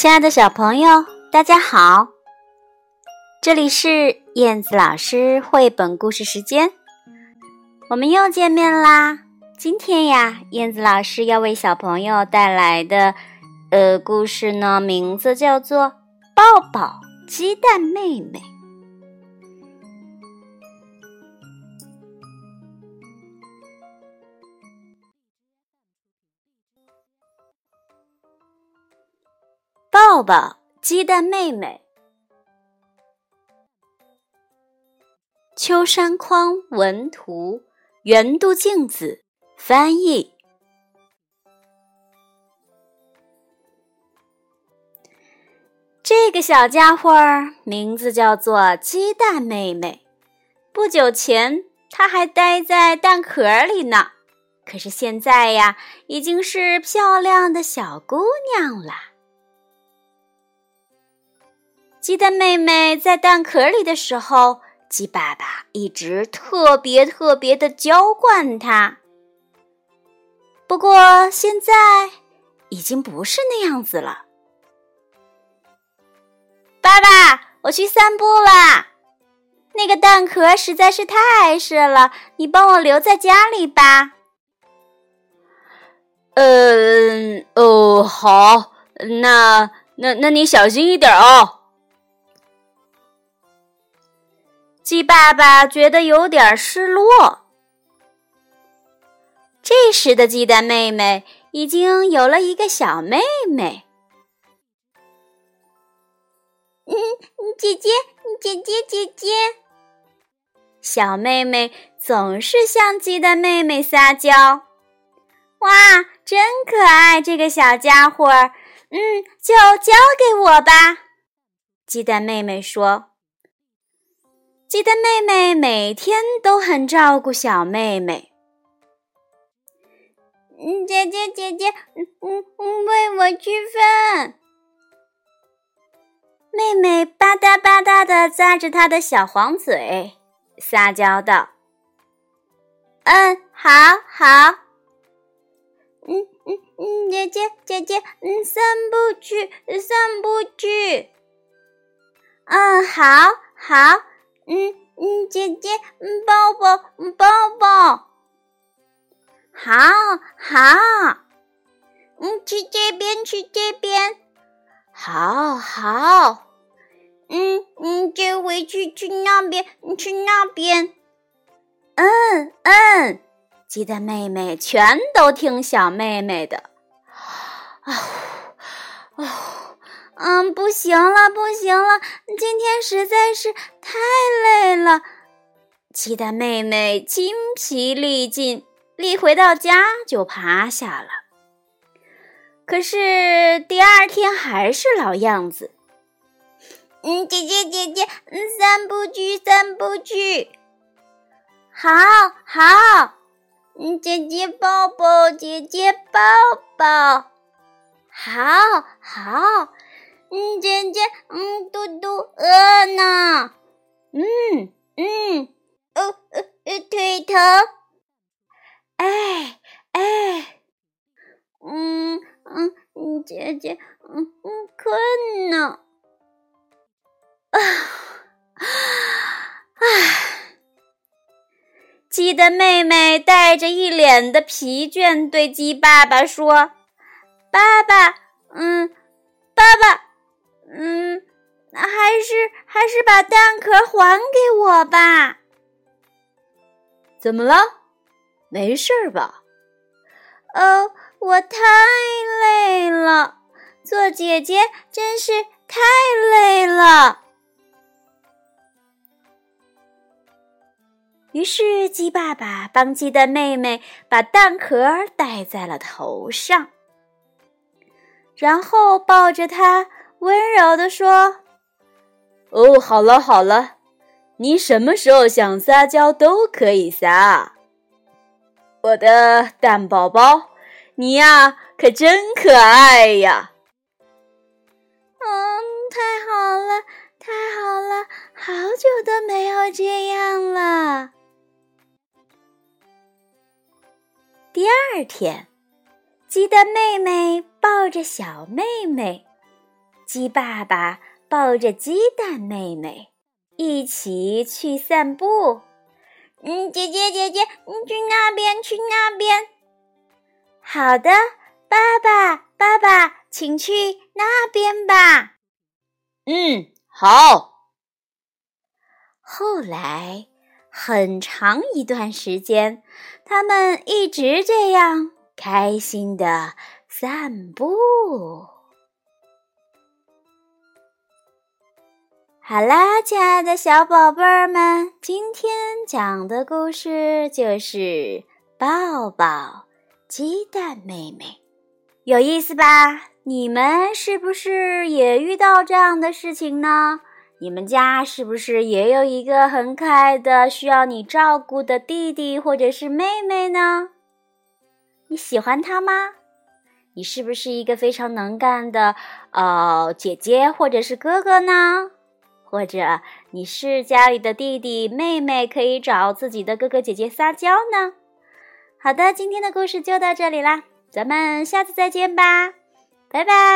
亲爱的小朋友，大家好！这里是燕子老师绘本故事时间，我们又见面啦！今天呀，燕子老师要为小朋友带来的呃故事呢，名字叫做《抱抱鸡蛋妹妹》。抱抱鸡蛋妹妹，秋山匡文图，圆度镜子翻译。这个小家伙儿名字叫做鸡蛋妹妹。不久前，它还待在蛋壳里呢，可是现在呀，已经是漂亮的小姑娘了。鸡蛋妹妹在蛋壳里的时候，鸡爸爸一直特别特别的娇惯它。不过现在已经不是那样子了。爸爸，我去散步啦。那个蛋壳实在是太碍事了，你帮我留在家里吧。嗯，哦，好，那那那你小心一点哦。鸡爸爸觉得有点失落。这时的鸡蛋妹妹已经有了一个小妹妹。嗯，姐姐，姐姐，姐姐。小妹妹总是向鸡蛋妹妹撒娇。哇，真可爱！这个小家伙，嗯，就交给我吧。鸡蛋妹妹说。鸡蛋妹妹每天都很照顾小妹妹。嗯，姐姐姐姐，嗯嗯，喂我吃饭。妹妹吧嗒吧嗒的咂着她的小黄嘴，撒娇道：“嗯，好好。”嗯嗯嗯，姐姐姐姐，嗯，散步去，散步去。嗯，好好。嗯嗯，姐姐，嗯，抱抱，嗯，抱抱，好好，嗯，去这边，去这边，好好，嗯嗯，这回去去那边，去那边，嗯嗯，鸡蛋妹妹全都听小妹妹的，啊啊。嗯，不行了，不行了，今天实在是太累了。气得妹妹精疲力尽，一回到家就趴下了。可是第二天还是老样子。嗯，姐姐姐姐，嗯，散步去，散步去。好好，嗯，姐姐抱抱，姐姐抱抱。好好。嗯，姐姐，嗯，嘟嘟饿呢，嗯嗯，哦呃呃，腿疼，哎哎，嗯嗯，姐姐，嗯嗯，困呢，啊啊！鸡的妹妹带着一脸的疲倦，对鸡爸爸说：“爸爸，嗯，爸爸。”嗯，还是还是把蛋壳还给我吧。怎么了？没事吧？哦，我太累了，做姐姐真是太累了。于是鸡爸爸帮鸡的妹妹把蛋壳戴在了头上，然后抱着她。温说：“哦，好了好了，你什么时候想撒娇都可以撒。我的蛋宝宝，你呀可真可爱呀！嗯，太好了，太好了，好久都没有这样了。第二天，鸡蛋妹妹抱着小妹妹。鸡爸爸抱着鸡蛋妹妹一起去散步。嗯，姐姐姐姐，你去那边，去那边。好的，爸爸爸爸，请去那边吧。嗯，好。后来很长一段时间，他们一直这样开心的散步。好啦，亲爱的小宝贝儿们，今天讲的故事就是抱抱鸡蛋妹妹，有意思吧？你们是不是也遇到这样的事情呢？你们家是不是也有一个很可爱的需要你照顾的弟弟或者是妹妹呢？你喜欢他吗？你是不是一个非常能干的呃姐姐或者是哥哥呢？或者你是家里的弟弟妹妹，可以找自己的哥哥姐姐撒娇呢？好的，今天的故事就到这里啦，咱们下次再见吧，拜拜。